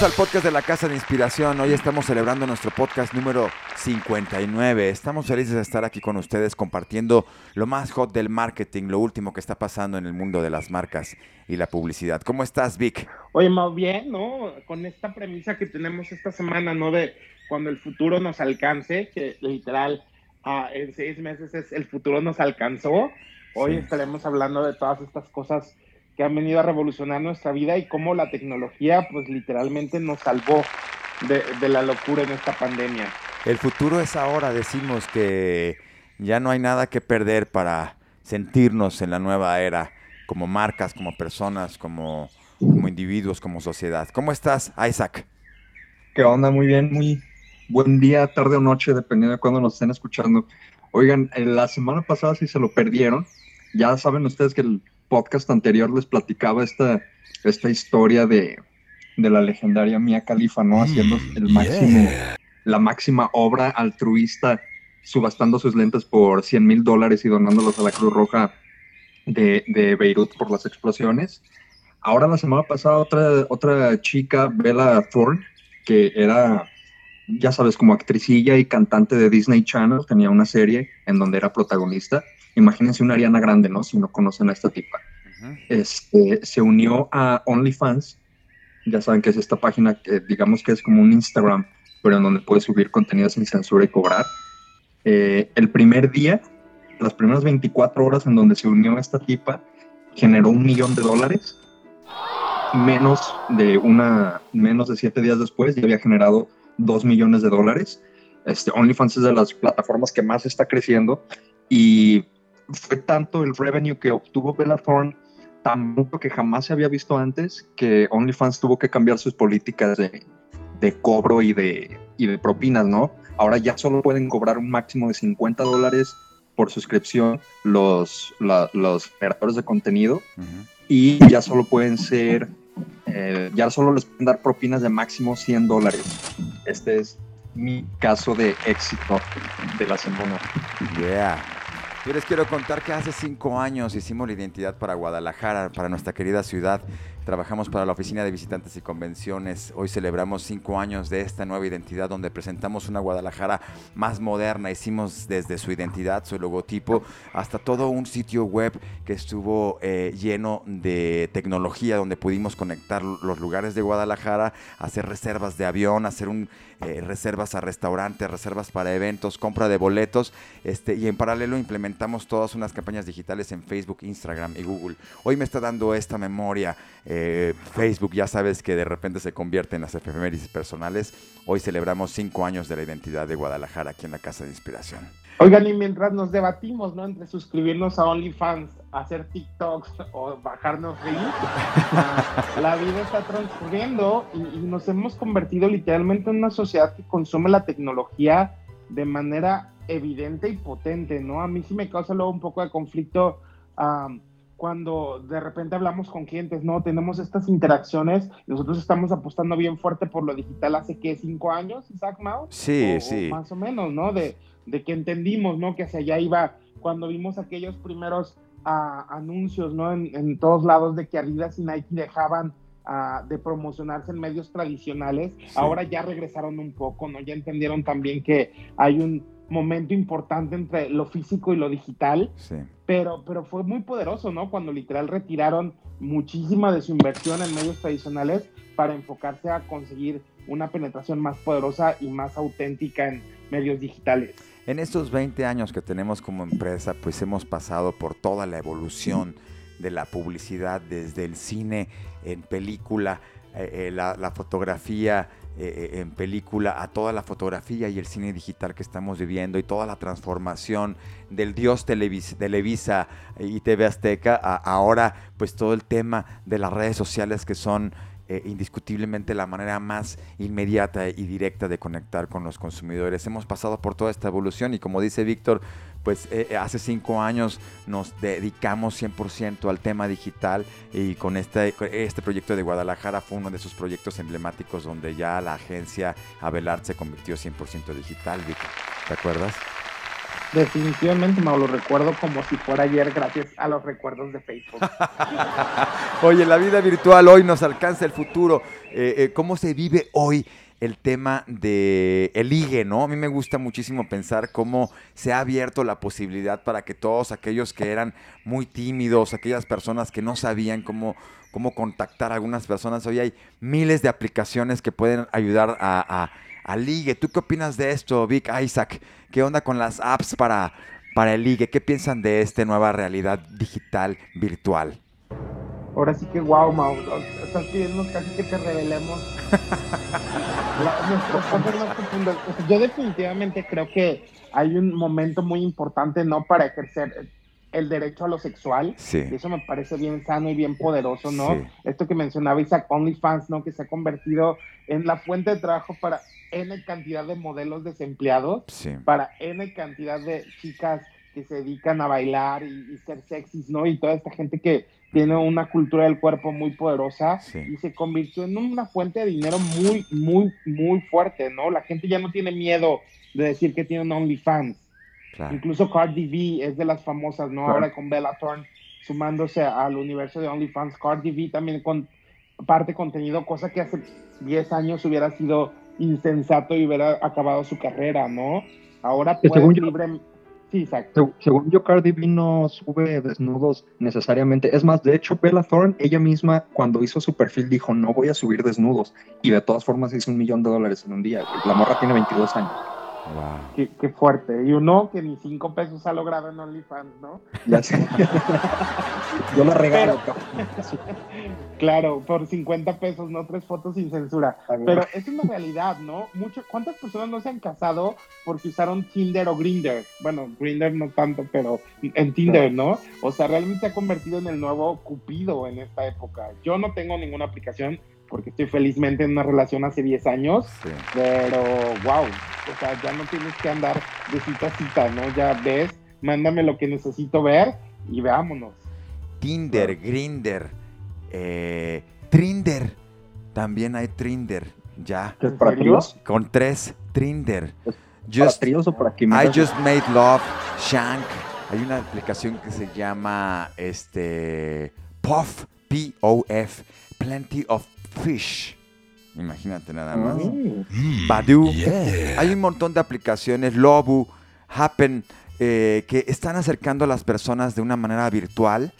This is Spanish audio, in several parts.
Bienvenidos al podcast de la Casa de Inspiración. Hoy estamos celebrando nuestro podcast número 59. Estamos felices de estar aquí con ustedes compartiendo lo más hot del marketing, lo último que está pasando en el mundo de las marcas y la publicidad. ¿Cómo estás, Vic? Oye, más bien, ¿no? Con esta premisa que tenemos esta semana, ¿no? De cuando el futuro nos alcance, que literal ah, en seis meses es el futuro nos alcanzó. Hoy estaremos hablando de todas estas cosas que han venido a revolucionar nuestra vida y cómo la tecnología, pues literalmente nos salvó de, la locura en esta pandemia. El futuro es ahora, decimos que ya no hay nada que perder para sentirnos en la nueva era, como marcas, como personas, como, como individuos, como sociedad. ¿Cómo estás, Isaac? ¿Qué onda? Muy bien, muy buen día, tarde o noche, dependiendo de cuándo nos estén escuchando. Oigan, la semana pasada si se lo perdieron, ya saben ustedes que el podcast anterior les platicaba esta, esta historia de, la legendaria Mia Khalifa, ¿no? Haciendo el máximo, la máxima obra altruista, subastando sus lentes por 100 mil dólares y donándolos a la Cruz Roja de, de, Beirut por las explosiones. Ahora la semana pasada otra, otra chica, Bella Thorne, que era, ya sabes, como actricilla y cantante de Disney Channel, tenía una serie en donde era protagonista imagínense una Ariana Grande, ¿no? Si no conocen a esta tipa. este, se unió a OnlyFans, ya saben que es esta página que digamos que es como un Instagram, pero en donde puedes subir contenido sin censura y cobrar. Eh, el primer día, las primeras 24 horas en donde se unió a esta tipa, generó un millón de dólares. Menos de una, menos de siete días después, ya había generado dos millones de dólares. Este, OnlyFans es de las plataformas que más está creciendo y fue tanto el revenue que obtuvo Bella Thorne, tanto que jamás se había visto antes, que OnlyFans tuvo que cambiar sus políticas de, de cobro y de, y de propinas, ¿no? Ahora ya solo pueden cobrar un máximo de 50 dólares por suscripción los, los creadores de contenido y ya solo pueden ser, eh, ya solo les pueden dar propinas de máximo 100 dólares. Este es mi caso de éxito de la semana. Yeah. Yo les quiero contar que hace cinco años hicimos la identidad para Guadalajara, para nuestra querida ciudad. Trabajamos para la Oficina de Visitantes y Convenciones. Hoy celebramos cinco años de esta nueva identidad donde presentamos una Guadalajara más moderna. Hicimos desde su identidad, su logotipo, hasta todo un sitio web que estuvo eh, lleno de tecnología donde pudimos conectar los lugares de Guadalajara, hacer reservas de avión, hacer un, eh, reservas a restaurantes, reservas para eventos, compra de boletos. Este, y en paralelo implementamos todas unas campañas digitales en Facebook, Instagram y Google. Hoy me está dando esta memoria. Eh, Facebook, ya sabes que de repente se convierte en las efemérides personales. Hoy celebramos cinco años de la identidad de Guadalajara aquí en la Casa de Inspiración. Oigan, y mientras nos debatimos, ¿no? Entre suscribirnos a OnlyFans, hacer TikToks o bajarnos Reels, la, vida está transcurriendo y, nos hemos convertido literalmente en una sociedad que consume la tecnología de manera evidente y potente, ¿no? A mí sí me causa luego un poco de conflicto cuando de repente hablamos con clientes, ¿no? Tenemos estas interacciones, nosotros estamos apostando bien fuerte por lo digital hace, ¿qué? ¿Cinco años, Isaac Mao? Sí, sí. más o menos, ¿no? De, de, que entendimos, ¿no? Que hacia allá iba, cuando vimos aquellos primeros ah, anuncios, ¿no? En, todos lados de que Adidas y Nike dejaban ah, de promocionarse en medios tradicionales, ahora ya regresaron un poco, ¿no? Ya entendieron también que hay un momento importante entre lo físico y lo digital, pero, pero fue muy poderoso, ¿no? Cuando literal retiraron muchísima de su inversión en medios tradicionales para enfocarse a conseguir una penetración más poderosa y más auténtica en medios digitales. En estos 20 años que tenemos como empresa, pues hemos pasado por toda la evolución de la publicidad, desde el cine en película, eh, eh, la, fotografía, eh, en película a toda la fotografía y el cine digital que estamos viviendo y toda la transformación del dios Televisa y TV Azteca a ahora pues todo el tema de las redes sociales que son eh, indiscutiblemente la manera más inmediata y directa de conectar con los consumidores. Hemos pasado por toda esta evolución y como dice Víctor, pues eh, eh, hace cinco años nos dedicamos 100% al tema digital y con este, este proyecto de Guadalajara fue uno de sus proyectos emblemáticos donde ya la agencia Abelard se convirtió 100% digital, Víctor. ¿Te acuerdas? Definitivamente, no lo recuerdo como si fuera ayer gracias a los recuerdos de Facebook. Oye, la vida virtual hoy nos alcanza el futuro. Eh, eh, ¿Cómo se vive hoy el tema de el ligue, ¿no? A mí me gusta muchísimo pensar cómo se ha abierto la posibilidad para que todos aquellos que eran muy tímidos, aquellas personas que no sabían cómo, cómo contactar a algunas personas, hoy hay miles de aplicaciones que pueden ayudar a, a, a. ¿Tú qué opinas de esto, Vic Isaac? ¿Qué onda con las apps para, para el ligue? ¿Qué piensan de esta nueva realidad digital virtual? Ahora sí que wow, Mau. Estás pidiendo casi que te revelemos Yo definitivamente creo que hay un momento muy importante, ¿no? Para ejercer el derecho a lo sexual. Sí. Y eso me parece bien sano y bien poderoso, ¿no? Esto que mencionaba Isaac OnlyFans, ¿no? Que se ha convertido en la fuente de trabajo para N cantidad de modelos desempleados, para N cantidad de chicas que se dedican a bailar y, ser sexys, ¿no? Y toda esta gente que tiene una cultura del cuerpo muy poderosa y se convirtió en una fuente de dinero muy, muy, muy fuerte, ¿no? La gente ya no tiene miedo de decir que tiene un OnlyFans. Incluso Cardi B es de las famosas, ¿no? Ahora con Bella Thorne sumándose al universo de OnlyFans, Cardi B también con parte contenido, cosa que hace 10 años hubiera sido insensato y hubiera acabado su carrera, ¿no? Ahora puede libre... Sí, exacto. Según yo, Cardi B no sube desnudos necesariamente. Es más, de hecho, Bella Thorne, ella misma, cuando hizo su perfil, dijo, no voy a subir desnudos. Y de todas formas hizo un millón de dólares en un día. La morra tiene 22 años. Qué, fuerte. Y uno que ni cinco pesos ha logrado en OnlyFans, ¿no? Ya sé. Yo lo regalo. claro, por 50 pesos, no tres fotos sin censura. Pero es una realidad, ¿no? Mucho, ¿Cuántas personas no se han casado porque usaron Tinder o Grinder? Bueno, Grinder no tanto, pero en Tinder, ¿no? O sea, realmente se ha convertido en el nuevo Cupido en esta época. Yo no tengo ninguna aplicación porque estoy felizmente en una relación hace 10 años, pero wow, o sea, ya no tienes que andar de cita a cita, ¿no? Ya ves, mándame lo que necesito ver y veámonos. Tinder, Grinder, eh, Trinder, también hay Trinder, ya. ¿Qué para Con tres, Trinder. Just, o para I Just Made Love, Shank. Hay una aplicación que se llama este Puff, P-O-F, Plenty of Fish. Imagínate nada más. Mm. Badu. Hay un montón de aplicaciones, Lobu, Happen, eh, que están acercando a las personas de una manera virtual,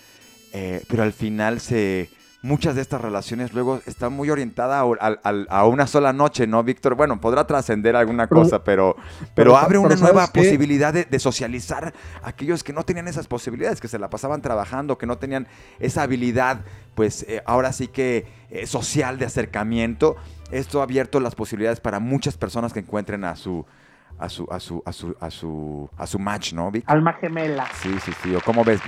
eh, pero al final se, muchas de estas relaciones luego están muy orientadas a, una sola noche, ¿no, Víctor? Bueno, podrá trascender alguna cosa, pero, pero, abre una nueva posibilidad de, socializar a aquellos que no tenían esas posibilidades, que se la pasaban trabajando, que no tenían esa habilidad, pues eh, ahora sí que eh, social de acercamiento. Esto ha abierto las posibilidades para muchas personas que encuentren a su a su, a su, a su, a su, a su match, ¿no, Vic? Alma gemela. Sí, sí, sí. ¿O cómo ves?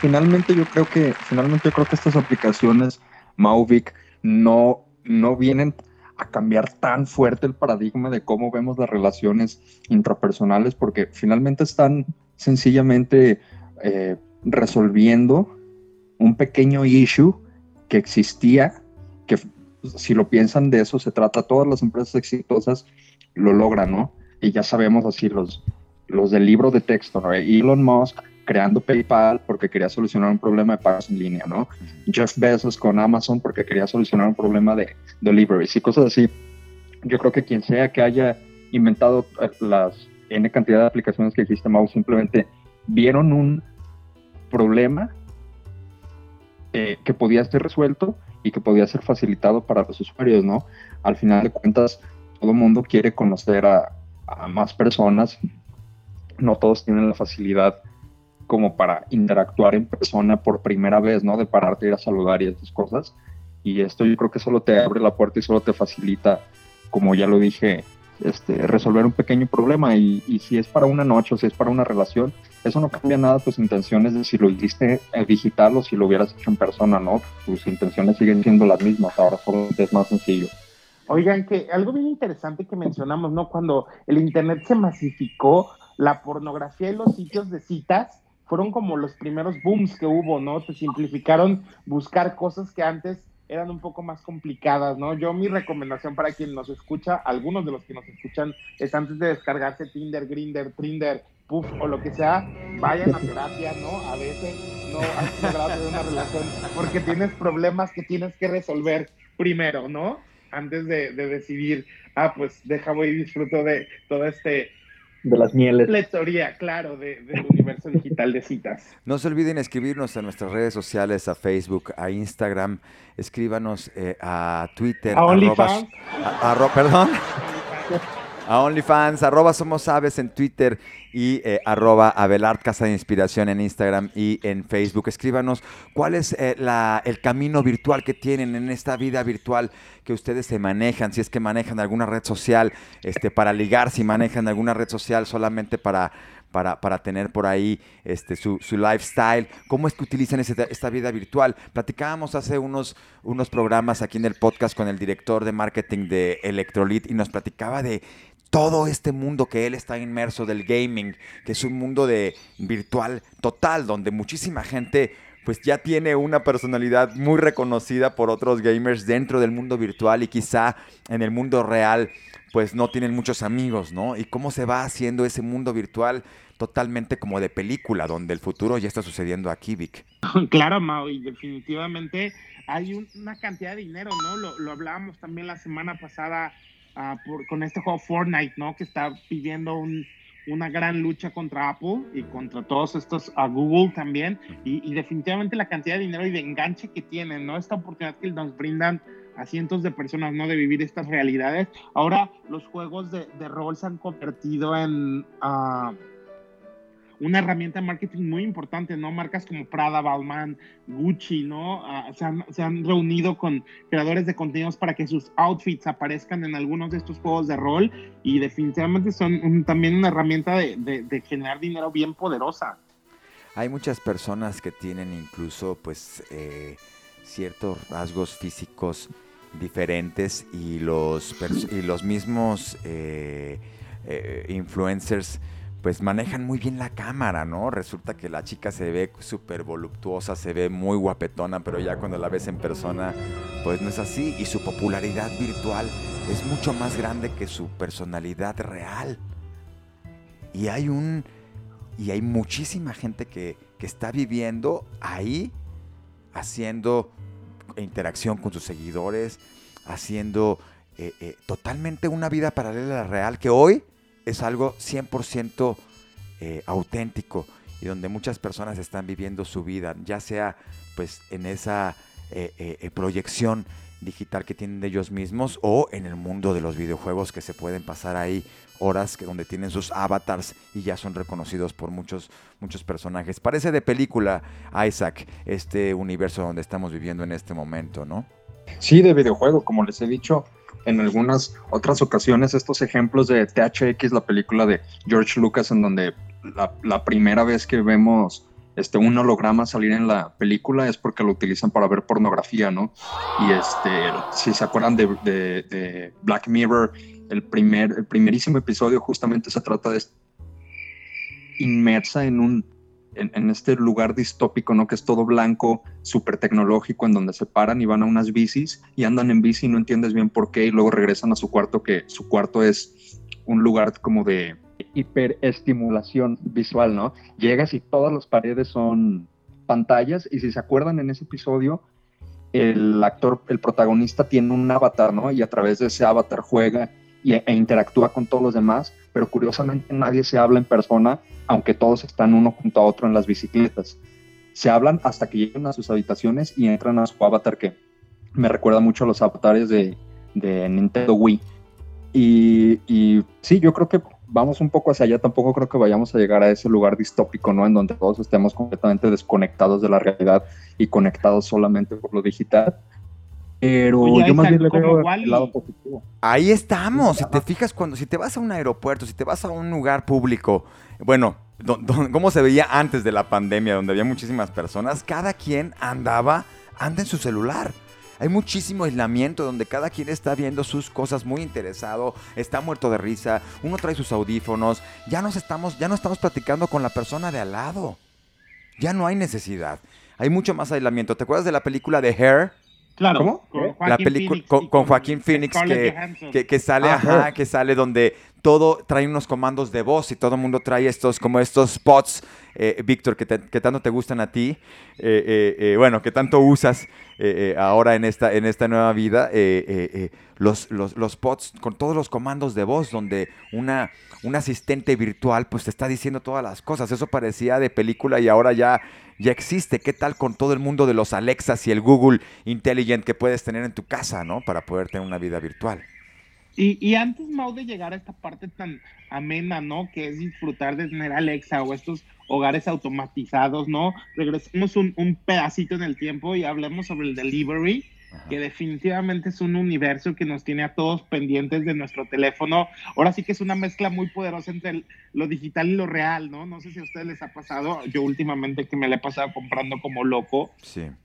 finalmente yo creo que, finalmente yo creo que estas aplicaciones, Mavic, no, no vienen a cambiar tan fuerte el paradigma de cómo vemos las relaciones intrapersonales, porque finalmente están sencillamente eh, resolviendo un pequeño issue que existía, que si lo piensan de eso se trata, todas las empresas exitosas lo logran, ¿no? Y ya sabemos así los, los del libro de texto, ¿no? Elon Musk creando PayPal porque quería solucionar un problema de pagos en línea, ¿no? Jeff Bezos con Amazon porque quería solucionar un problema de deliveries y cosas así. Yo creo que quien sea que haya inventado eh, las N cantidad de aplicaciones que existen, Mau, simplemente vieron un problema eh, que podía ser resuelto y que podía ser facilitado para los usuarios, ¿no? Al final de cuentas, todo el mundo quiere conocer a, a más personas. No todos tienen la facilidad como para interactuar en persona por primera vez, ¿no? De pararte, ir a saludar y estas cosas. Y esto yo creo que solo te abre la puerta y solo te facilita, como ya lo dije, este, resolver un pequeño problema. Y, si es para una noche o si es para una relación, eso no cambia nada tus intenciones de si lo hiciste en digital o si lo hubieras hecho en persona, ¿no? Tus intenciones siguen siendo las mismas, ahora solo es más sencillo. Oigan, que algo bien interesante que mencionamos, ¿no? Cuando el Internet se masificó, la pornografía y los sitios de citas fueron como los primeros booms que hubo, ¿no? Se simplificaron buscar cosas que antes eran un poco más complicadas, ¿no? Yo mi recomendación para quien nos escucha, algunos de los que nos escuchan, es antes de descargarse Tinder, Grinder, Trinder, puff o lo que sea, vayan a terapia, ¿no? A veces no has logrado una relación porque tienes problemas que tienes que resolver primero, ¿no? Antes de, de decidir, ah, pues voy y disfruto de todo este de las mieles. Lectoría, claro, de, del universo digital de citas. No se olviden escribirnos a nuestras redes sociales, a Facebook, a Instagram. Escríbanos eh, a Twitter. A OnlyFans. Perdón. a OnlyFans, arroba Somos en Twitter y eh, arroba Abelard Casa de Inspiración en Instagram y en Facebook. Escríbanos cuál es eh, el camino virtual que tienen en esta vida virtual que ustedes se manejan, si es que manejan alguna red social este, para ligar, si manejan alguna red social solamente para para, para, tener por ahí este, su, su, lifestyle, cómo es que utilizan esta vida virtual. Platicábamos hace unos, unos programas aquí en el podcast con el director de marketing de Electrolit y nos platicaba de todo este mundo que él está inmerso del gaming, que es un mundo de virtual total, donde muchísima gente pues ya tiene una personalidad muy reconocida por otros gamers dentro del mundo virtual y quizá en el mundo real pues no tienen muchos amigos, ¿no? Y cómo se va haciendo ese mundo virtual totalmente como de película, donde el futuro ya está sucediendo aquí, Vic. Claro, Mao, y definitivamente hay una cantidad de dinero, ¿no? Lo, lo hablábamos también la semana pasada con este juego Fortnite, ¿no? Que está pidiendo una gran lucha contra Apple y contra todos estos, a Google también, y, definitivamente la cantidad de dinero y de enganche que tienen, ¿no? Esta oportunidad que nos brindan a cientos de personas, ¿no? De vivir estas realidades. Ahora los juegos de, rol se han convertido en... Uh, una herramienta de marketing muy importante, ¿no? Marcas como Prada, Balmain, Gucci, ¿no? Ah, se, han, reunido con creadores de contenidos para que sus outfits aparezcan en algunos de estos juegos de rol y definitivamente son también una herramienta de, generar dinero bien poderosa. Hay muchas personas que tienen incluso, pues, eh, ciertos rasgos físicos diferentes y los, y los mismos eh, eh, influencers pues manejan muy bien la cámara, ¿no? Resulta que la chica se ve súper voluptuosa, se ve muy guapetona, pero ya cuando la ves en persona, pues no es así. Y su popularidad virtual es mucho más grande que su personalidad real. Y hay un. Y hay muchísima gente que, que está viviendo ahí, haciendo interacción con sus seguidores, haciendo eh, eh, totalmente una vida paralela a la real, que hoy es algo 100% eh, auténtico y donde muchas personas están viviendo su vida, ya sea pues en esa eh, eh, proyección digital que tienen de ellos mismos o en el mundo de los videojuegos que se pueden pasar ahí horas que donde tienen sus avatars y ya son reconocidos por muchos muchos personajes. Parece de película Isaac este universo donde estamos viviendo en este momento, ¿no? Sí, de videojuego, como les he dicho, en algunas otras ocasiones estos ejemplos de THX, la película de George Lucas, en donde la, primera vez que vemos este, un holograma salir en la película es porque lo utilizan para ver pornografía, ¿no? Y este, si se acuerdan de, Black Mirror, el, primer, el primerísimo episodio justamente se trata de inmersa en un en, este lugar distópico, ¿no? Que es todo blanco, súper tecnológico, en donde se paran y van a unas bicis y andan en bici y no entiendes bien por qué y luego regresan a su cuarto, que su cuarto es un lugar como de hiperestimulación visual, ¿no? Llegas y todas las paredes son pantallas y si se acuerdan en ese episodio, el actor, el protagonista tiene un avatar, ¿no? Y a través de ese avatar juega e interactúa con todos los demás, pero curiosamente nadie se habla en persona, aunque todos están uno junto a otro en las bicicletas. Se hablan hasta que llegan a sus habitaciones y entran a su avatar, que me recuerda mucho a los avatares de, Nintendo Wii. Y, y, sí, yo creo que vamos un poco hacia allá, tampoco creo que vayamos a llegar a ese lugar distópico, ¿no? En donde todos estemos completamente desconectados de la realidad y conectados solamente por lo digital, pero yo más bien le veo el lado positivo. Ahí estamos. Si te fijas, cuando si te vas a un aeropuerto, si te vas a un lugar público, bueno, ¿cómo se veía antes de la pandemia, donde había muchísimas personas? Cada quien andaba, anda en su celular. Hay muchísimo aislamiento donde cada quien está viendo sus cosas muy interesado, está muerto de risa, uno trae sus audífonos, ya nos estamos, ya no estamos platicando con la persona de al lado. Ya no hay necesidad. Hay mucho más aislamiento. ¿Te acuerdas de la película de Hair? Claro, ¿Cómo? la película con, Joaquín Phoenix que, que, sale, ajá, que sale donde todo trae unos comandos de voz y todo el mundo trae estos, como estos spots, eh, Víctor, que, tanto te gustan a ti, eh, eh, bueno, que tanto usas ahora en esta, en esta nueva vida, los, los, los spots con todos los comandos de voz, donde una, un asistente virtual pues te está diciendo todas las cosas. Eso parecía de película y ahora ya, ya existe. ¿Qué tal con todo el mundo de los Alexas y el Google Intelligent que puedes tener en tu casa, ¿no? Para poder tener una vida virtual. Y, antes, Mau, de llegar a esta parte tan amena, ¿no? Que es disfrutar de tener Alexa o estos hogares automatizados, ¿no? Regresemos un, pedacito en el tiempo y hablemos sobre el delivery, que definitivamente es un universo que nos tiene a todos pendientes de nuestro teléfono. Ahora sí que es una mezcla muy poderosa entre lo digital y lo real, ¿no? No sé si a ustedes les ha pasado, yo últimamente que me le he pasado comprando como loco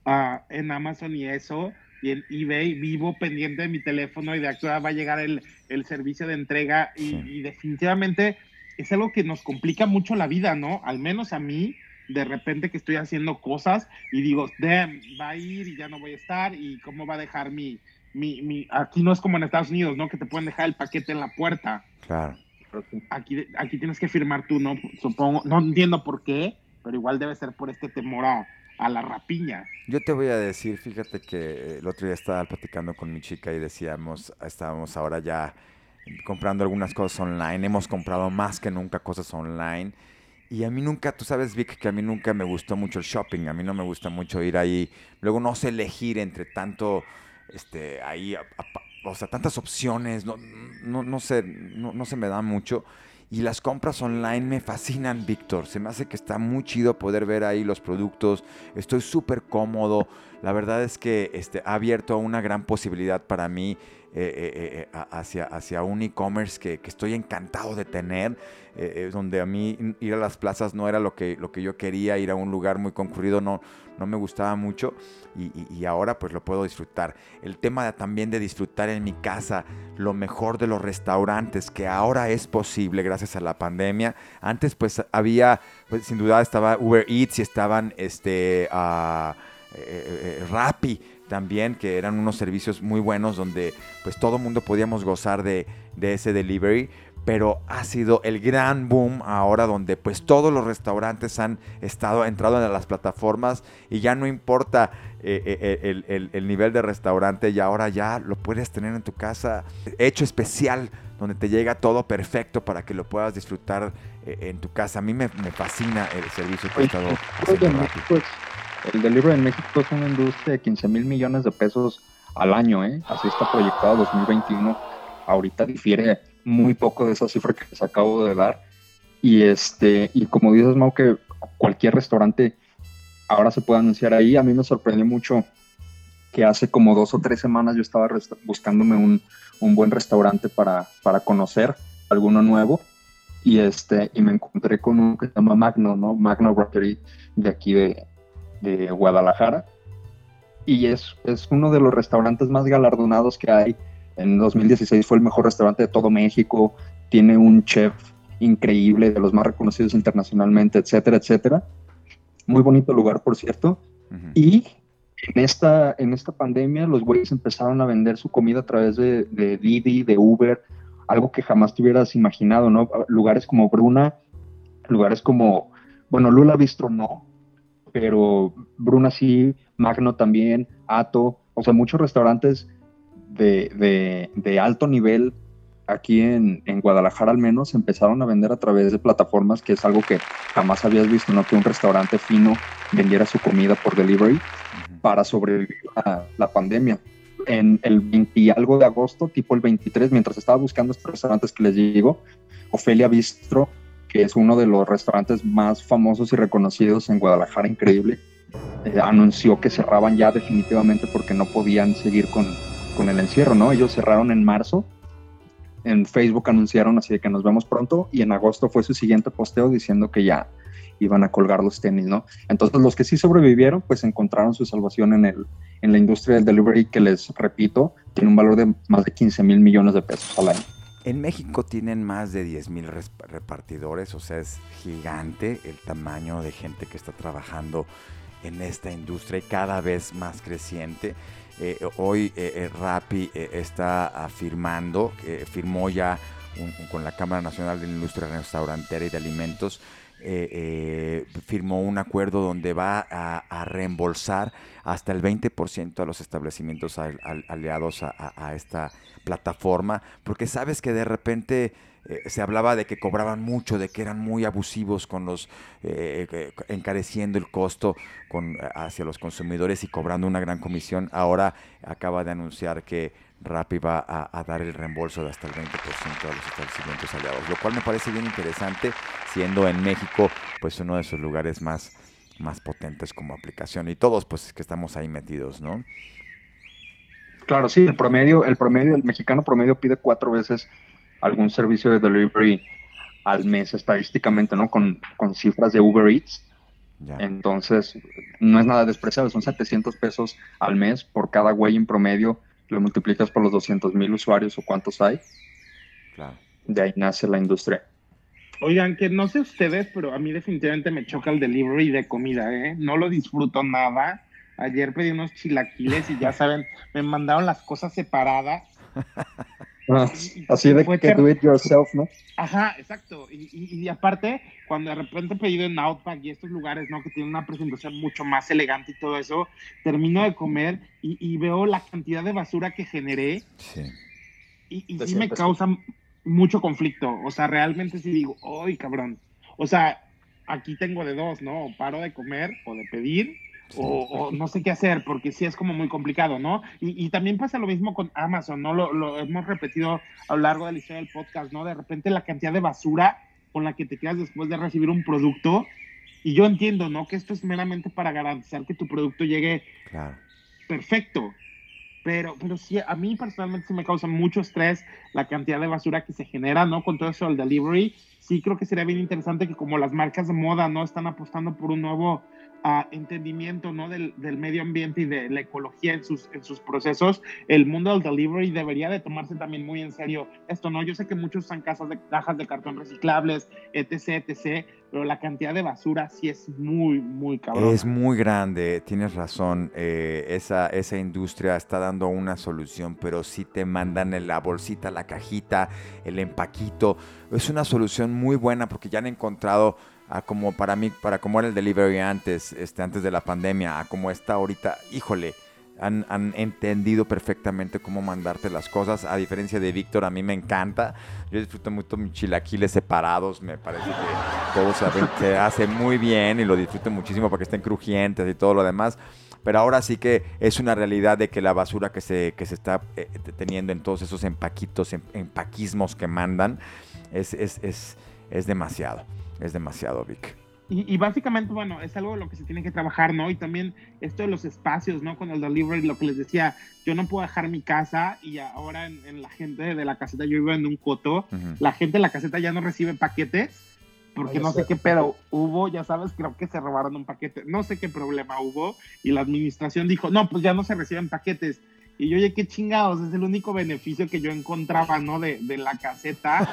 ah, en Amazon y eso y en eBay vivo pendiente de mi teléfono y de actuar va a llegar el, servicio de entrega y, definitivamente es algo que nos complica mucho la vida, ¿no? Al menos a mí, de repente que estoy haciendo cosas y digo, damn, va a ir y ya no voy a estar y cómo va a dejar mi, mi, mi, aquí no es como en Estados Unidos, ¿no? Que te pueden dejar el paquete en la puerta. Claro. Aquí, aquí tienes que firmar tú, ¿no? Supongo, no entiendo por qué, pero igual debe ser por este temor a, a la rapiña. Yo te voy a decir, fíjate que el otro día estaba platicando con mi chica y decíamos, estábamos ahora ya comprando algunas cosas online, hemos comprado más que nunca cosas online. Y a mí nunca, tú sabes, Vic, que a mí nunca me gustó mucho el shopping, a mí no me gusta mucho ir ahí. Luego no sé elegir entre tanto, este, ahí, o sea, tantas opciones, no, no, no sé, no, no se me da mucho. Y las compras online me fascinan, Víctor. Se me hace que está muy chido poder ver ahí los productos. Estoy súper cómodo. La verdad es que este, ha abierto una gran posibilidad para mí eh, eh, eh, hacia, hacia un e-commerce que, estoy encantado de tener, donde a mí ir a las plazas no era lo que, lo que yo quería, ir a un lugar muy concurrido no, no me gustaba mucho y, ahora pues lo puedo disfrutar. El tema también de disfrutar en mi casa lo mejor de los restaurantes, que ahora es posible gracias a la pandemia. Antes pues había, pues, sin duda estaba Uber Eats y estaban este, uh, Rappi también, que eran unos servicios muy buenos donde pues todo mundo podíamos gozar de, de ese delivery pero ha sido el gran boom ahora donde pues todos los restaurantes han estado entrado en las plataformas y ya no importa eh, eh, eh, el, nivel de restaurante y ahora ya lo puedes tener en tu casa hecho especial donde te llega todo perfecto para que lo puedas disfrutar en tu casa. A mí me, fascina el servicio que estado El delivery en México es una industria de 15 mil millones de pesos al año, ¿eh? así está proyectado 2021. Ahorita difiere muy poco de esa cifra que les acabo de dar. Y, este, y como dices, Mau, que cualquier restaurante ahora se puede anunciar ahí. A mí me sorprendió mucho que hace como dos o tres semanas yo estaba buscándome un, un, buen restaurante para, para conocer, alguno nuevo. Y, este, y me encontré con uno que se llama Magno, ¿no? Magno Brasserie de aquí de, de Guadalajara. Y es, es uno de los restaurantes más galardonados que hay en 2016 fue el mejor restaurante de todo México, tiene un chef increíble, de los más reconocidos internacionalmente, etcétera, etcétera. Muy bonito lugar, por cierto. Y en esta, en esta pandemia los güeyes empezaron a vender su comida a través de, de Didi, de Uber, algo que jamás te hubieras imaginado, ¿no? Lugares como Bruna, lugares como, bueno, Lula Bistro no, pero Bruna sí, Magno también, Ato, o sea, muchos restaurantes de, alto nivel aquí en, Guadalajara al menos empezaron a vender a través de plataformas, que es algo que jamás habías visto, ¿no? Que un restaurante fino vendiera su comida por delivery para sobrevivir a la pandemia. En el 20 y algo de agosto, tipo el 23, mientras estaba buscando estos restaurantes que les digo, Ofelia Bistro, que es uno de los restaurantes más famosos y reconocidos en Guadalajara, increíble, eh, anunció que cerraban ya definitivamente porque no podían seguir con, con el encierro, ¿no? Ellos cerraron en marzo, en Facebook anunciaron así de que nos vemos pronto y en agosto fue su siguiente posteo diciendo que ya iban a colgar los tenis, ¿no? Entonces los que sí sobrevivieron, pues encontraron su salvación en, el, en la industria del delivery que les repito, tiene un valor de más de 15 mil millones de pesos al año. En México tienen más de 10 mil repartidores, o sea, es gigante el tamaño de gente que está trabajando en esta industria y cada vez más creciente. hoy Rappi está afirmando, firmó ya con la Cámara Nacional de la Industria Restaurantera y de Alimentos, firmó un acuerdo donde va a, reembolsar hasta el 20% a los establecimientos aliados a, esta plataforma, porque sabes que de repente eh, se hablaba de que cobraban mucho, de que eran muy abusivos con los, eh, encareciendo el costo con, hacia los consumidores y cobrando una gran comisión. Ahora acaba de anunciar que Rappi va a, dar el reembolso de hasta el 20% a los establecimientos aliados, lo cual me parece bien interesante, siendo en México pues uno de esos lugares más, más potentes como aplicación y todos pues que estamos ahí metidos, ¿no? Claro, sí, el promedio, el promedio, el mexicano promedio pide cuatro veces algún servicio de delivery al mes estadísticamente, ¿no? Con, con cifras de Uber Eats. Entonces, no es nada despreciable, son 700 pesos al mes por cada güey en promedio, lo multiplicas por los 200 mil usuarios o cuántos hay. Claro. De ahí nace la industria. Oigan, que no sé ustedes, pero a mí definitivamente me choca el delivery de comida, ¿eh? No lo disfruto nada. Ayer pedí unos chilaquiles y ya saben, me mandaron las cosas separadas. Ah, así de que do it yourself, ¿no? Ajá, exacto. Y, y, aparte, cuando de repente he pedido en Outback y estos lugares, ¿no? Que tienen una presentación mucho más elegante y todo eso, termino de comer y, veo la cantidad de basura que generé. Sí. Y, y sí me causa mucho conflicto. O sea, realmente sí digo, ¡ay, cabrón! O sea, aquí tengo de dos, ¿no? O paro de comer o de pedir o, no sé qué hacer, porque sí es como muy complicado, ¿no? Y, también pasa lo mismo con Amazon, ¿no? Lo, hemos repetido a lo largo de la historia del podcast, ¿no? De repente la cantidad de basura con la que te quedas después de recibir un producto. Y yo entiendo, ¿no? Que esto es meramente para garantizar que tu producto llegue perfecto. Pero, pero sí, a mí personalmente sí me causa mucho estrés la cantidad de basura que se genera, ¿no? Con todo eso del delivery. Sí creo que sería bien interesante que como las marcas de moda, ¿no? Están apostando por un nuevo entendimiento ¿no? del, del, medio ambiente y de la ecología en sus, en sus procesos, el mundo del delivery debería de tomarse también muy en serio esto, ¿no? Yo sé que muchos usan casas de, cajas de cartón reciclables, etc., etc., pero la cantidad de basura sí es muy, muy cabrón. Es muy grande, tienes razón. Eh, esa, esa industria está dando una solución, pero si te mandan en la bolsita, la cajita, el empaquito. Es una solución muy buena porque ya han encontrado a como para mí, para como era el delivery antes, este, antes de la pandemia, a como está ahorita, híjole, han, han, entendido perfectamente cómo mandarte las cosas. A diferencia de Víctor, a mí me encanta. Yo disfruto mucho mis chilaquiles separados. Me parece que todo se, hace muy bien y lo disfruto muchísimo para que estén crujientes y todo lo demás. Pero ahora sí que es una realidad de que la basura que se, que se está eh, teniendo en todos esos empaquitos, empaquismos que mandan, es, es, es, es demasiado es demasiado, Vic. Y, básicamente, bueno, es algo de lo que se tiene que trabajar, ¿no? Y también esto de los espacios, ¿no? Con el delivery, lo que les decía, yo no puedo dejar mi casa y ahora en, la gente de la caseta, yo vivo en un coto, la gente de la caseta ya no recibe paquetes porque no sé qué pero hubo, ya sabes, creo que se robaron un paquete, no sé qué problema hubo y la administración dijo, no, pues ya no se reciben paquetes y yo, oye, qué chingados, es el único beneficio que yo encontraba, ¿no? De, de la caseta.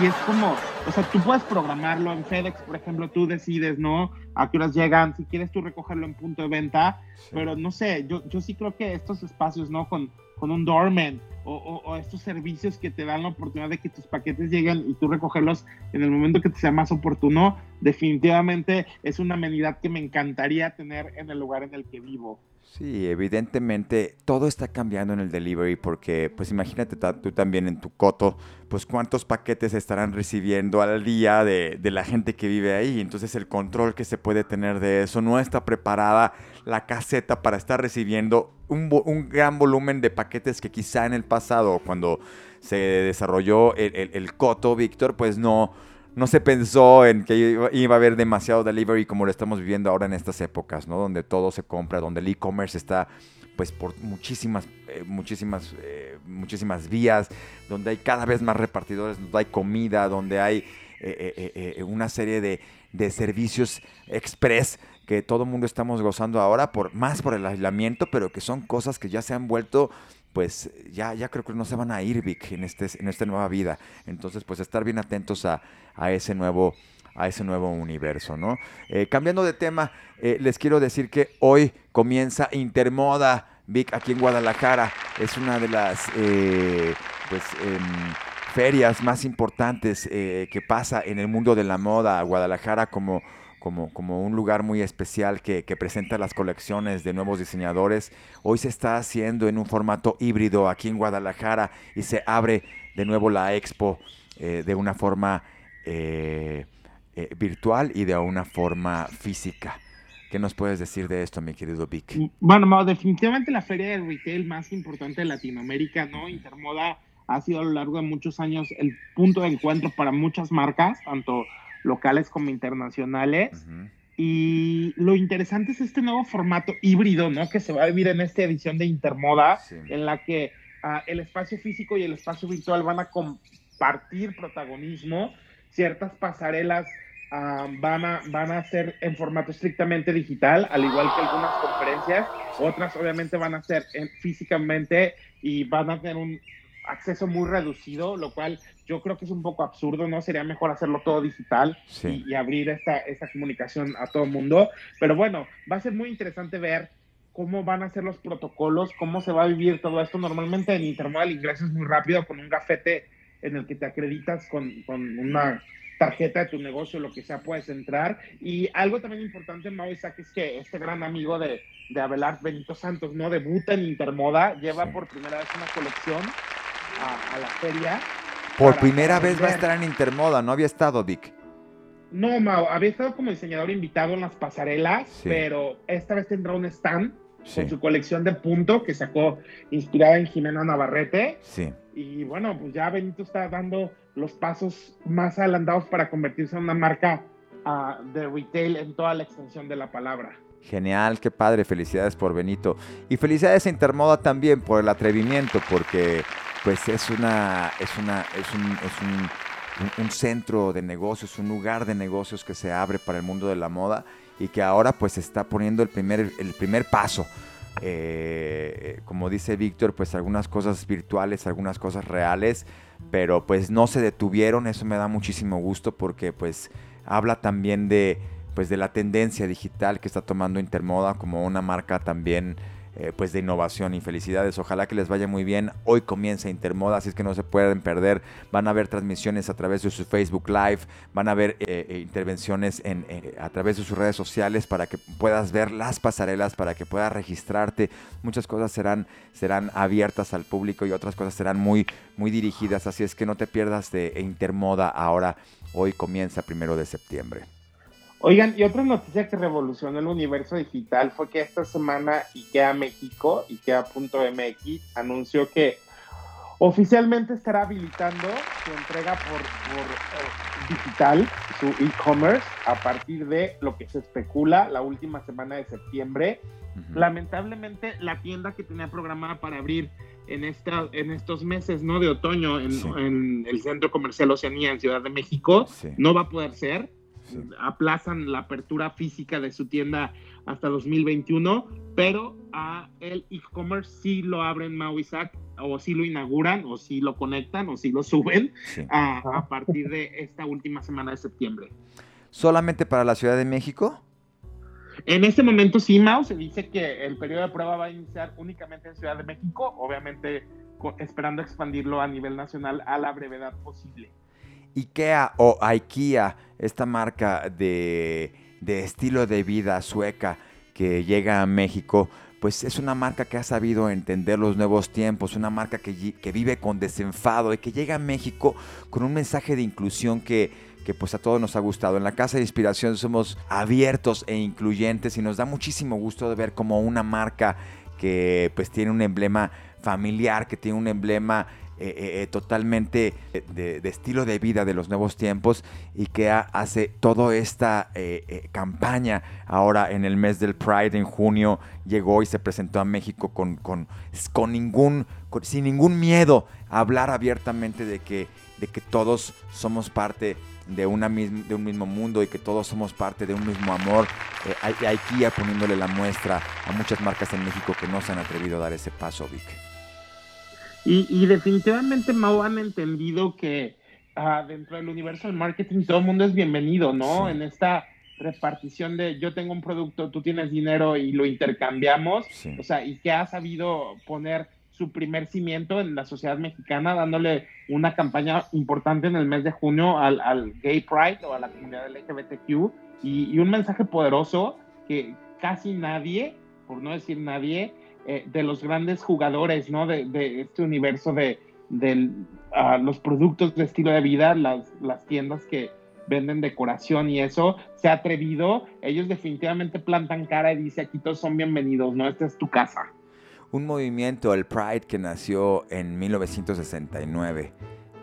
Y, es como, o sea, tú puedes programarlo en FedEx, por ejemplo, tú decides, ¿no? A qué horas llegan, si quieres tú recogerlo en punto de venta. Pero no sé, yo, yo sí creo que estos espacios, ¿no? Con, con un doorman o, o, estos servicios que te dan la oportunidad de que tus paquetes lleguen y tú recogerlos en el momento que te sea más oportuno, definitivamente es una amenidad que me encantaría tener en el lugar en el que vivo. Sí, evidentemente todo está cambiando en el delivery porque, pues imagínate tú también en tu coto, pues cuántos paquetes estarán recibiendo al día de, la gente que vive ahí. Entonces el control que se puede tener de eso, no está preparada la caseta para estar recibiendo un, un gran volumen de paquetes que quizá en el pasado, cuando se desarrolló el, el coto, Víctor, pues no no se pensó en que iba a haber demasiado delivery como lo estamos viviendo ahora en estas épocas, ¿no? Donde todo se compra, donde el e-commerce está pues por muchísimas, eh, muchísimas, eh, muchísimas vías, donde hay cada vez más repartidores, donde hay comida, donde hay eh, una serie de, de, servicios express que todo el mundo estamos gozando ahora, por, más por el aislamiento, pero que son cosas que ya se han vuelto pues ya, ya creo que no se van a ir, Vic, en, este, en esta nueva vida. Entonces, pues estar bien atentos a, ese nuevo a ese nuevo universo, ¿no? Eh, cambiando de tema, eh, les quiero decir que hoy comienza Intermoda, Vic, aquí en Guadalajara. Es una de las eh, pues, em, ferias más importantes eh, que pasa en el mundo de la moda. Guadalajara como, como, como un lugar muy especial que, que, presenta las colecciones de nuevos diseñadores. Hoy se está haciendo en un formato híbrido aquí en Guadalajara y se abre de nuevo la expo eh, de una forma virtual y de una forma física. ¿Qué nos puedes decir de esto, mi querido Vic? Bueno, definitivamente la feria de retail más importante de Latinoamérica, ¿no? Intermoda ha sido a lo largo de muchos años el punto de encuentro para muchas marcas, tanto locales como internacionales. Y lo interesante es este nuevo formato híbrido, ¿no? Que se va a vivir en esta edición de Intermoda, en la que uh, el espacio físico y el espacio virtual van a compartir protagonismo. Ciertas pasarelas van, a, van a ser en formato estrictamente digital, al igual que algunas conferencias. Otras obviamente van a ser físicamente y van a tener un acceso muy reducido, lo cual yo creo que es un poco absurdo, ¿no? Sería mejor hacerlo todo digital y, abrir esta, esta comunicación a todo el mundo. Pero bueno, va a ser muy interesante ver cómo van a ser los protocolos, cómo se va a vivir todo esto. Normalmente en Intermodal ingresas muy rápido con un gafete en el que te acreditas con, con una tarjeta de tu negocio, lo que sea, puedes entrar. Y algo también importante, Mau Isaac, es que este gran amigo de, de Abelard Benito Santos, ¿no? Debuta en Intermoda, lleva por primera vez una colección a, la feria. Por primera vez va a estar en Intermoda, ¿no había estado, Vic? No, Mau, había estado como diseñador invitado en las pasarelas, pero esta vez tendrá un stand con su colección de punto que sacó inspirada en Jimena Navarrete. Sí. Y bueno, pues ya Benito está dando los pasos más adelantados para convertirse en una marca uh, de retail en toda la extensión de la palabra. Genial, qué padre, felicidades por Benito. Y felicidades a Intermoda también por el atrevimiento, porque pues es una, es una, es un, es un, un, centro de negocios, un lugar de negocios que se abre para el mundo de la moda y que ahora pues está poniendo el primer, el primer paso. Eh, como dice Víctor, pues algunas cosas virtuales, algunas cosas reales, pero pues no se detuvieron, eso me da muchísimo gusto porque pues habla también de pues de la tendencia digital que está tomando Intermoda como una marca también eh, pues de innovación y felicidades. Ojalá que les vaya muy bien. Hoy comienza Intermoda, así es que no se pueden perder. Van a ver transmisiones a través de su Facebook Live, van a ver eh, eh, intervenciones en, a través de sus redes sociales para que puedas ver las pasarelas, para que puedas registrarte. Muchas cosas serán, serán abiertas al público y otras cosas serán muy, muy dirigidas. Así es que no te pierdas de Intermoda ahora. Hoy comienza primero de septiembre. Oigan, y otra noticia que revolucionó el universo digital fue que esta semana IKEA México, IKEA.mx, anunció que oficialmente estará habilitando su entrega por, eh, digital, su e-commerce, a partir de lo que se especula la última semana de septiembre. Lamentablemente, la tienda que tenía programada para abrir en, esta, en estos meses ¿no? de otoño en, el Centro Comercial Oceanía en Ciudad de México no va a poder ser aplazan la apertura física de su tienda hasta 2021, pero a el e-commerce sí lo abren Mau Isaac, o sí lo inauguran, o sí lo conectan, o sí lo suben a, partir de esta última semana de septiembre. ¿Solamente para la Ciudad de México? En este momento sí, Mau, se dice que el periodo de prueba va a iniciar únicamente en Ciudad de México, obviamente esperando expandirlo a nivel nacional a la brevedad posible. IKEA o IKEA, esta marca de, estilo de vida sueca que llega a México, pues es una marca que ha sabido entender los nuevos tiempos, una marca que, que, vive con desenfado y que llega a México con un mensaje de inclusión que, que pues a todos nos ha gustado. En la Casa de Inspiración somos abiertos e incluyentes y nos da muchísimo gusto de ver como una marca que pues tiene un emblema familiar, que tiene un emblema eh, eh, eh, totalmente de, estilo de vida de los nuevos tiempos y que hace toda esta campaña ahora en el mes del Pride en junio llegó y se presentó a México con, con, con ningún sin ningún miedo a hablar abiertamente de que, de que todos somos parte de, una de un mismo mundo y que todos somos parte de un mismo amor. hay, ir poniéndole la muestra a muchas marcas en México que no se han atrevido a dar ese paso, Vic. Y, definitivamente Mau han entendido que ah, dentro del universo del marketing todo el mundo es bienvenido, ¿no? En esta repartición de yo tengo un producto, tú tienes dinero y lo intercambiamos, o sea, y que ha sabido poner su primer cimiento en la sociedad mexicana, dándole una campaña importante en el mes de junio al, Gay Pride o a la comunidad LGBTQ y, y un mensaje poderoso que casi nadie, por no decir nadie, eh, de los grandes jugadores, ¿no? De, este universo de, de los productos de estilo de vida, las, las tiendas que venden decoración y eso, se ha atrevido, ellos definitivamente plantan cara y dicen, aquí todos son bienvenidos, ¿no? Esta es tu casa. Un movimiento, el Pride, que nació en 1969.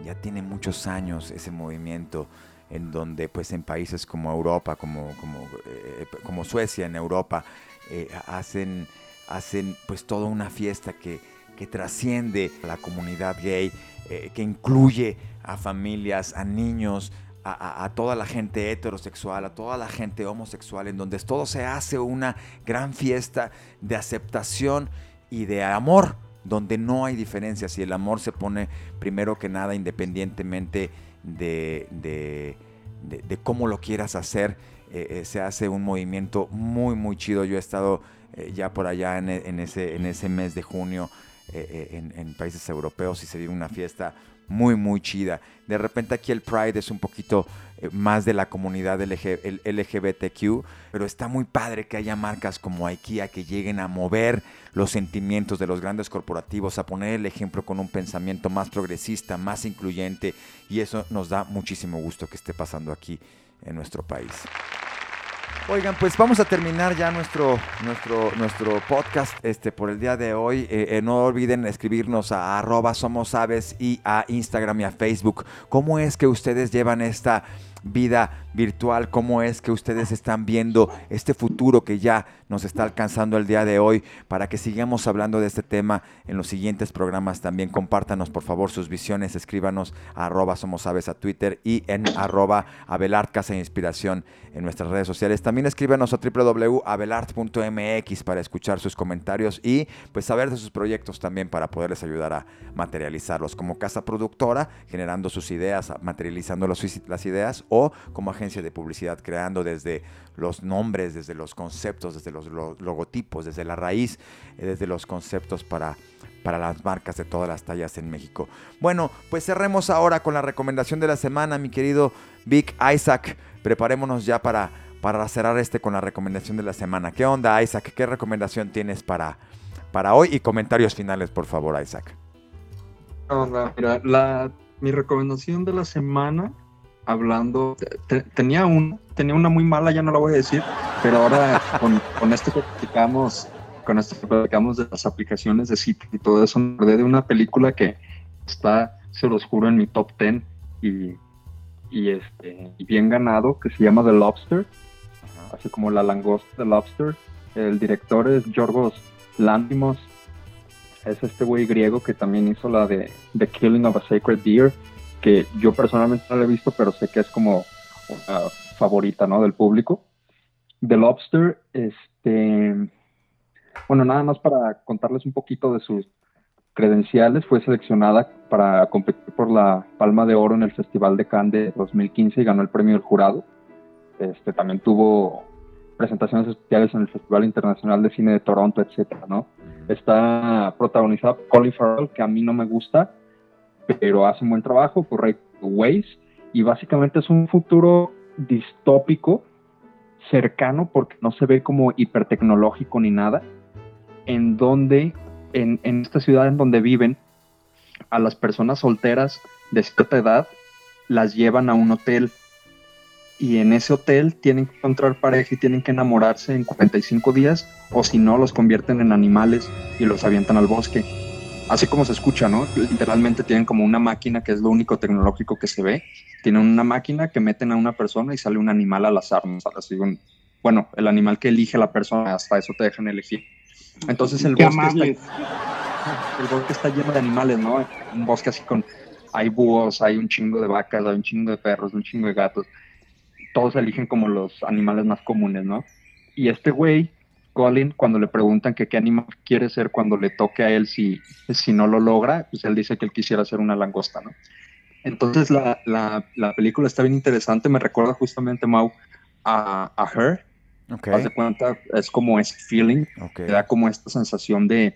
Ya tiene muchos años ese movimiento en donde pues en países como Europa, como, eh, como Suecia en Europa, eh, hacen, hacen pues toda una fiesta que, que trasciende a la comunidad gay, eh, que incluye a familias, a niños, a, toda la gente heterosexual, a toda la gente homosexual, en donde todo se hace una gran fiesta de aceptación y de amor, donde no hay diferencias y el amor se pone primero que nada independientemente de, de, cómo lo quieras hacer. Eh, eh, se hace un movimiento muy, muy chido. Yo he estado eh, ya por allá en, ese, en ese mes de junio en, en, países europeos y se vive una fiesta muy, muy chida. De repente aquí el Pride es un poquito eh, más de la comunidad LGBTQ, pero está muy padre que haya marcas como IKEA que lleguen a mover los sentimientos de los grandes corporativos, a poner el ejemplo con un pensamiento más progresista, más incluyente, y eso nos da muchísimo gusto que esté pasando aquí en nuestro país. Oigan, pues vamos a terminar ya nuestro, nuestro, nuestro podcast este, por el día de hoy. Eh, eh, no olviden escribirnos a arroba somos aves y a Instagram y a Facebook. ¿Cómo es que ustedes llevan esta vida virtual, cómo es que ustedes están viendo este futuro que ya nos está alcanzando el día de hoy, para que sigamos hablando de este tema en los siguientes programas también. Compártanos por favor sus visiones, escríbanos a arroba somos aves a Twitter y en arroba Casa Inspiración en nuestras redes sociales. También escríbanos a www.abelart.mx para escuchar sus comentarios y pues saber de sus proyectos también para poderles ayudar a materializarlos como casa productora, generando sus ideas, materializando las ideas o como agencia de publicidad, creando desde los nombres, desde los conceptos, desde los logotipos, desde la raíz, eh, desde los conceptos para para las marcas de todas las tallas en México. Bueno, pues cerremos ahora con la recomendación de la semana, mi querido Vic Isaac. Preparémonos ya para, para cerrar este con la recomendación de la semana. ¿Qué onda, Isaac? ¿Qué recomendación tienes para, para hoy? Y comentarios finales, por favor, Isaac. Mira, mi recomendación de la semana hablando, tenía, un, tenía una muy mala, ya no la voy a decir, pero ahora con, con esto que platicamos, con esto que platicamos de las aplicaciones de City y todo eso, me acordé de una película que está, se los juro, en mi top 10 y, y, este, y bien ganado, que se llama The Lobster, así como la langosta de Lobster. El director es Yorgos Lantimos, es este güey griego que también hizo la de The Killing of a Sacred Deer que yo personalmente no he visto, pero sé que es como una favorita, ¿no? Del público. The Lobster, este, bueno, nada más para contarles un poquito de sus credenciales, fue seleccionada para competir por la Palma de Oro en el Festival de Cannes de 2015 y ganó el premio del jurado. Este, también tuvo presentaciones especiales en el Festival Internacional de Cine de Toronto, etcétera, ¿no? Está protagonizada por Colin Farrell, que a mí no me gusta, pero hace un buen trabajo, correcto, Waze, y básicamente es un futuro distópico, cercano, porque no se ve como hipertecnológico ni nada, en donde, en, en esta ciudad en donde viven, a las personas solteras de cierta edad las llevan a un hotel. Y en ese hotel tienen que encontrar pareja y tienen que enamorarse en 45 días o si no los convierten en animales y los avientan al bosque así como se escucha, ¿no? Literalmente tienen como una máquina que es lo único tecnológico que se ve. Tienen una máquina que meten a una persona y sale un animal al azar, ¿no? Así bueno, el animal que elige la persona, hasta eso te dejan elegir. Entonces el bosque, está, el bosque está lleno de animales, ¿no? Un bosque así con, hay búhos, hay un chingo de vacas, hay un chingo de perros, un chingo de gatos. Todos eligen como los animales más comunes, ¿no? Y este güey Colin, cuando le preguntan que qué animal quiere ser cuando le toque a él si, si no lo logra, pues él dice que él quisiera ser una langosta, ¿no? Entonces la, la, la película está bien interesante, me recuerda justamente, Mau, a, a Her. Ok. Haz de cuenta, es como ese feeling, ok. te da como esta sensación de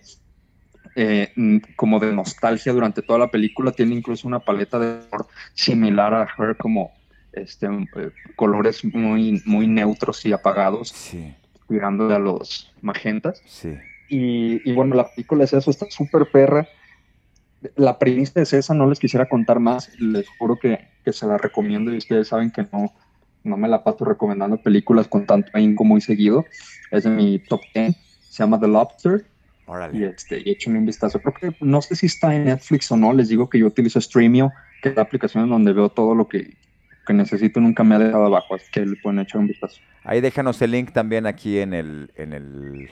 eh, como de nostalgia durante toda la película. Tiene incluso una paleta de color similar a Her, como este, eh, colores muy, muy neutros y apagados, Sí, tirándole a los magentas. sí. Y, y bueno, la película es eso, está súper perra. La premisa es esa, no les quisiera contar más, les juro que, que se la recomiendo y ustedes saben que no, no me la paso recomendando películas con tanto ahínco muy seguido. Es de mi top 10, se llama The Lobster y, Órale. este, y échenle un vistazo. Creo que no sé si está en Netflix o no, les digo que yo utilizo Streamio, que es la aplicación en donde veo todo lo que, que necesito, nunca me ha dejado abajo, así que le pueden echar un vistazo. Ahí déjanos el link también aquí en el, en el,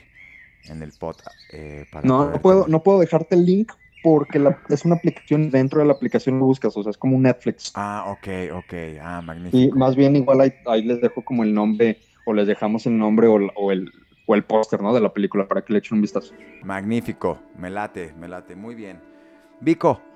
en el pod. eh, para No, no puedo, no puedo dejarte el link porque la- es una aplicación, dentro de la aplicación lo buscas, o sea, es como un Netflix. Ah, ok, ok. Ah, Y magnífico. más bien igual ahí, ahí les dejo como el nombre, o les dejamos el nombre o, o el, o el póster, ¿no? De la película para que le echen un vistazo. Magnífico. Me late, me late. Muy bien. Vico.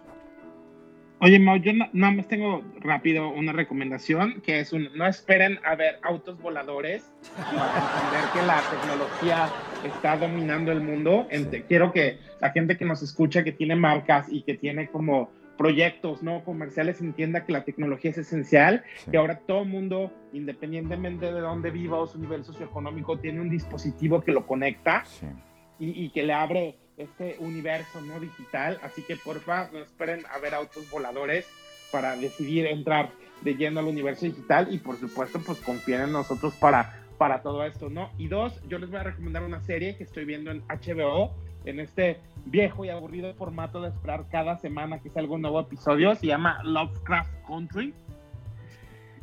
Oye, Mau, yo na- nada más tengo rápido una recomendación, que es un, no esperen a ver autos voladores para entender que la tecnología está dominando el mundo. Ente- Quiero que la gente que nos escucha, que tiene marcas y que tiene como proyectos no comerciales, entienda que la tecnología es esencial, Sí. que ahora todo mundo, independientemente de dónde viva o su nivel socioeconómico, tiene un dispositivo que lo conecta Sí. y, y que le abre este universo no digital. Así que porfa, no esperen a ver autos voladores para decidir entrar de lleno al universo digital y por supuesto pues confíen en nosotros para, para todo esto, ¿no? Y dos, yo les voy a recomendar una serie que estoy viendo en HBO, en este viejo y aburrido formato de esperar cada semana que salga un nuevo episodio, se llama Lovecraft Country.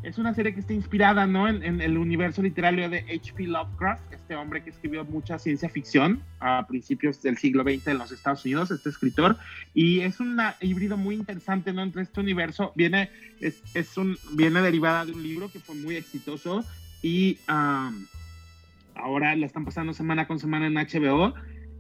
Es una serie que está inspirada ¿no? en, en el universo literario de H.P. Lovecraft, este hombre que escribió mucha ciencia ficción a principios del siglo XX en los Estados Unidos, este escritor, y es un híbrido muy interesante ¿no? entre este universo. Viene, es, es un, viene derivada de un libro que fue muy exitoso y um, ahora la están pasando semana con semana en HBO.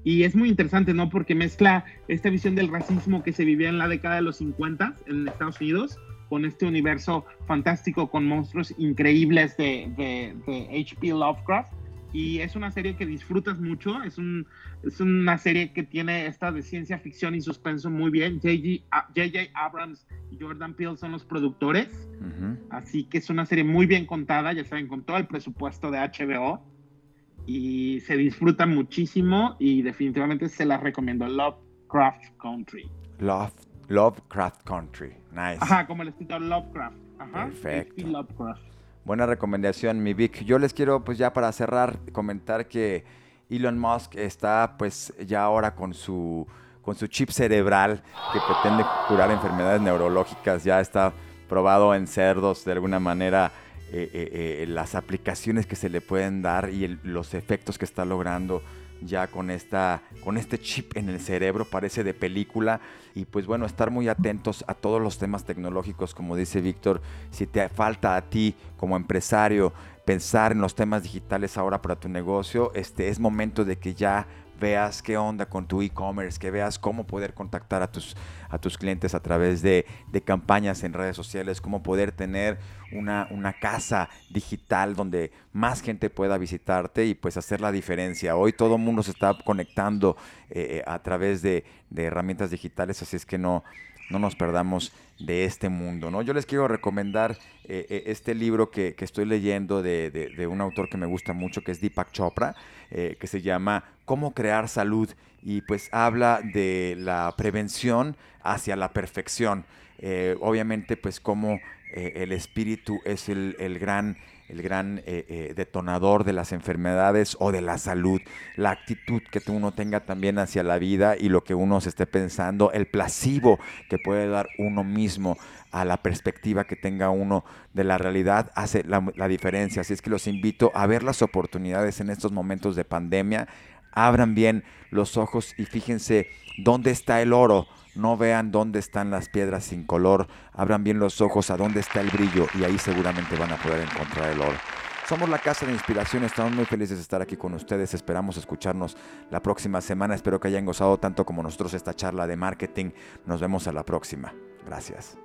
Y es muy interesante, ¿no? Porque mezcla esta visión del racismo que se vivía en la década de los 50 en Estados Unidos con este universo fantástico con monstruos increíbles de, de, de H.P. Lovecraft. Y es una serie que disfrutas mucho, es, un, es una serie que tiene esta de ciencia ficción y suspenso muy bien. J.J. Abrams y Jordan Peele son los productores, Uh -huh. así que es una serie muy bien contada, ya saben, con todo el presupuesto de HBO. Y se disfruta muchísimo y definitivamente se las recomiendo. Lovecraft Country. Love, Lovecraft Country. Nice. Ajá, como el escritor Lovecraft. Ajá. Perfecto. H.P. Lovecraft. Buena recomendación, mi Vic. Yo les quiero, pues ya para cerrar, comentar que Elon Musk está, pues ya ahora con su, con su chip cerebral que pretende curar enfermedades neurológicas. Ya está probado en cerdos de alguna manera. Eh, eh, eh, las aplicaciones que se le pueden dar y el, los efectos que está logrando ya con, esta, con este chip en el cerebro, parece de película. Y pues bueno, estar muy atentos a todos los temas tecnológicos, como dice Víctor, si te falta a ti como empresario pensar en los temas digitales ahora para tu negocio, este, es momento de que ya veas qué onda con tu e-commerce, que veas cómo poder contactar a tus, a tus clientes a través de, de campañas en redes sociales, cómo poder tener una, una, casa digital donde más gente pueda visitarte y pues hacer la diferencia. Hoy todo el mundo se está conectando eh, a través de, de, herramientas digitales, así es que no, no nos perdamos de este mundo. ¿no? Yo les quiero recomendar eh, este libro que, estoy leyendo de, un autor que me gusta mucho, que es Deepak Chopra, eh, que se llama Cómo crear salud y pues habla de la prevención hacia la perfección. Eh, obviamente pues cómo el espíritu es el gran el gran eh, eh, detonador de las enfermedades o de la salud, la actitud que uno tenga también hacia la vida y lo que uno se esté pensando, el placebo que puede dar uno mismo a la perspectiva que tenga uno de la realidad hace la, la diferencia. Así es que los invito a ver las oportunidades en estos momentos de pandemia, abran bien los ojos y fíjense dónde está el oro, no vean dónde están las piedras sin color, abran bien los ojos a dónde está el brillo y ahí seguramente van a poder encontrar el oro. Somos la Casa de Inspiración, estamos muy felices de estar aquí con ustedes, esperamos escucharnos la próxima semana, espero que hayan gozado tanto como nosotros esta charla de marketing, nos vemos a la próxima, gracias.